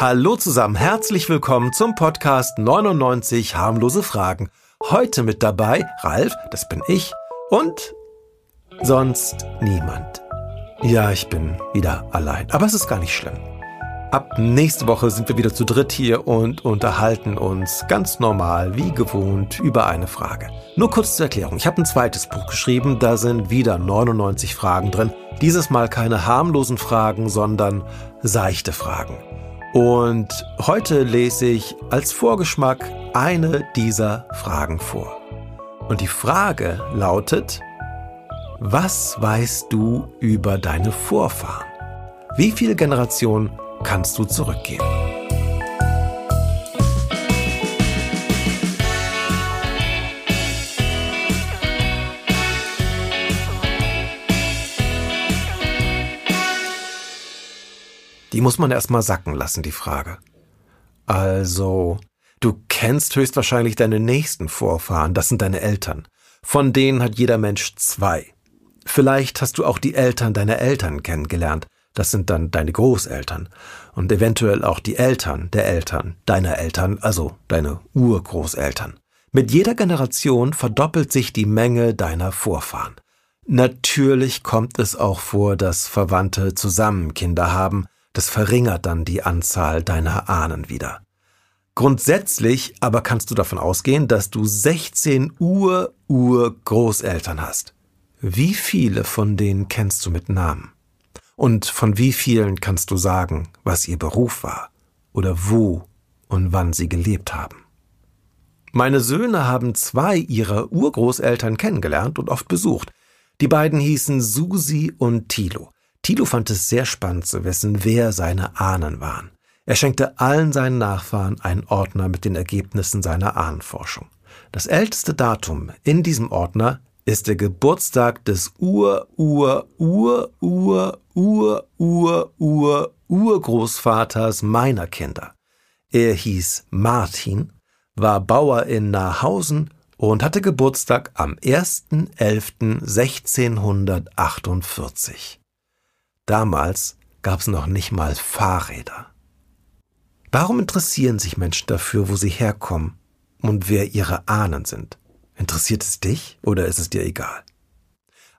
Hallo zusammen, herzlich willkommen zum Podcast 99 harmlose Fragen. Heute mit dabei Ralf, das bin ich, und sonst niemand. Ja, ich bin wieder allein, aber es ist gar nicht schlimm. Ab nächste Woche sind wir wieder zu dritt hier und unterhalten uns ganz normal, wie gewohnt, über eine Frage. Nur kurz zur Erklärung. Ich habe ein zweites Buch geschrieben, da sind wieder 99 Fragen drin. Dieses Mal keine harmlosen Fragen, sondern seichte Fragen. Und heute lese ich als Vorgeschmack eine dieser Fragen vor. Und die Frage lautet, was weißt du über deine Vorfahren? Wie viele Generationen kannst du zurückgehen. Die muss man erstmal sacken lassen, die Frage. Also, du kennst höchstwahrscheinlich deine nächsten Vorfahren, das sind deine Eltern. Von denen hat jeder Mensch zwei. Vielleicht hast du auch die Eltern deiner Eltern kennengelernt, das sind dann deine Großeltern und eventuell auch die Eltern der Eltern, deiner Eltern, also deine Urgroßeltern. Mit jeder Generation verdoppelt sich die Menge deiner Vorfahren. Natürlich kommt es auch vor, dass Verwandte zusammen Kinder haben, das verringert dann die Anzahl deiner Ahnen wieder. Grundsätzlich aber kannst du davon ausgehen, dass du 16 Ur-Ur-Großeltern hast. Wie viele von denen kennst du mit Namen? Und von wie vielen kannst du sagen, was ihr Beruf war oder wo und wann sie gelebt haben? Meine Söhne haben zwei ihrer Urgroßeltern kennengelernt und oft besucht. Die beiden hießen Susi und Thilo. Thilo fand es sehr spannend zu wissen, wer seine Ahnen waren. Er schenkte allen seinen Nachfahren einen Ordner mit den Ergebnissen seiner Ahnenforschung. Das älteste Datum in diesem Ordner ist der Geburtstag des Ur, Ur, Ur, Ur, Ur, Ur, Ur, Urgroßvaters meiner Kinder. Er hieß Martin, war Bauer in Nahhausen und hatte Geburtstag am 1.11.1648. Damals gab es noch nicht mal Fahrräder. Warum interessieren sich Menschen dafür, wo sie herkommen und wer ihre Ahnen sind? Interessiert es dich oder ist es dir egal?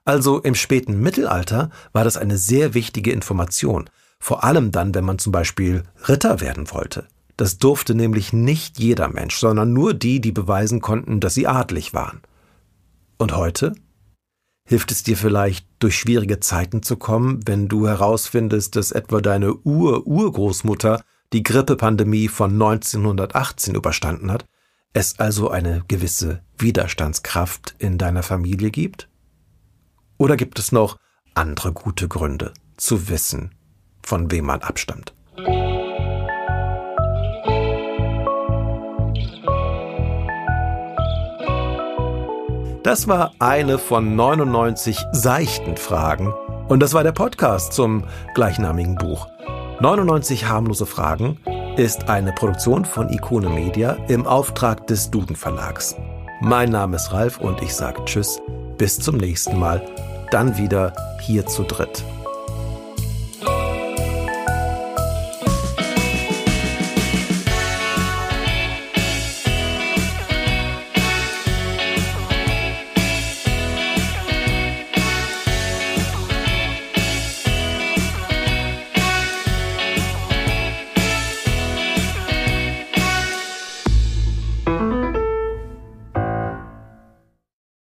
Also im späten Mittelalter war das eine sehr wichtige Information, vor allem dann, wenn man zum Beispiel Ritter werden wollte. Das durfte nämlich nicht jeder Mensch, sondern nur die, die beweisen konnten, dass sie adlig waren. Und heute? Hilft es dir vielleicht, durch schwierige Zeiten zu kommen, wenn du herausfindest, dass etwa deine Ur-Urgroßmutter die Grippepandemie von 1918 überstanden hat es also eine gewisse Widerstandskraft in deiner Familie gibt? Oder gibt es noch andere gute Gründe zu wissen, von wem man abstammt? Das war eine von 99 seichten Fragen und das war der Podcast zum gleichnamigen Buch. 99 harmlose Fragen ist eine Produktion von Ikone Media im Auftrag des Duden Verlags. Mein Name ist Ralf und ich sage Tschüss, bis zum nächsten Mal, dann wieder hier zu dritt.